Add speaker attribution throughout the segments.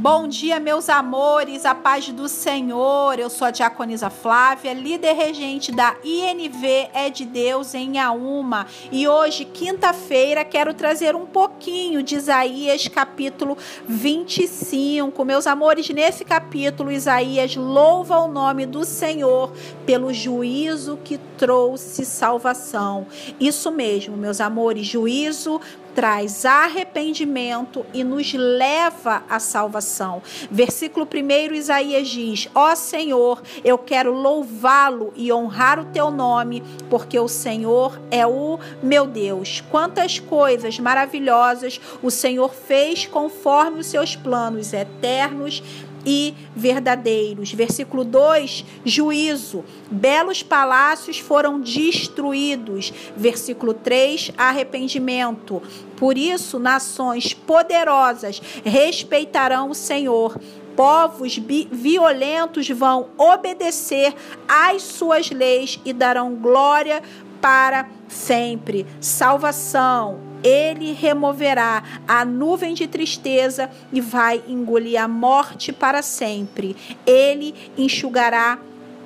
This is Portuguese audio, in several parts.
Speaker 1: Bom dia, meus amores, a paz do Senhor. Eu sou a Diaconisa Flávia, líder regente da INV É de Deus em Auma. E hoje, quinta-feira, quero trazer um pouquinho de Isaías, capítulo 25. Meus amores, nesse capítulo, Isaías louva o nome do Senhor pelo juízo que trouxe salvação. Isso mesmo, meus amores, juízo traz arrependimento e nos leva à salvação. Versículo 1, Isaías diz: Ó Senhor, eu quero louvá-lo e honrar o teu nome, porque o Senhor é o meu Deus. Quantas coisas maravilhosas o Senhor fez conforme os seus planos eternos e verdadeiros. Versículo 2: juízo. Belos palácios foram destruídos. Versículo 3: arrependimento. Por isso, nações poderosas respeitarão o Senhor. Povos violentos vão obedecer às suas leis e darão glória para sempre. Salvação, ele removerá a nuvem de tristeza e vai engolir a morte para sempre. Ele enxugará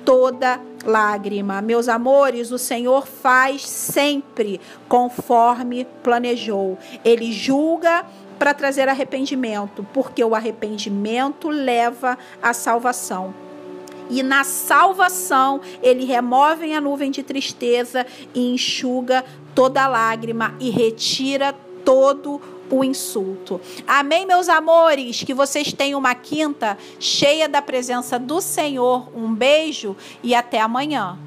Speaker 1: toda lágrima. Meus amores, o Senhor faz sempre conforme planejou. Ele julga para trazer arrependimento, porque o arrependimento leva à salvação e na salvação ele remove a nuvem de tristeza e enxuga toda lágrima e retira todo o insulto. Amém, meus amores? Que vocês tenham uma quinta cheia da presença do Senhor. Um beijo e até amanhã.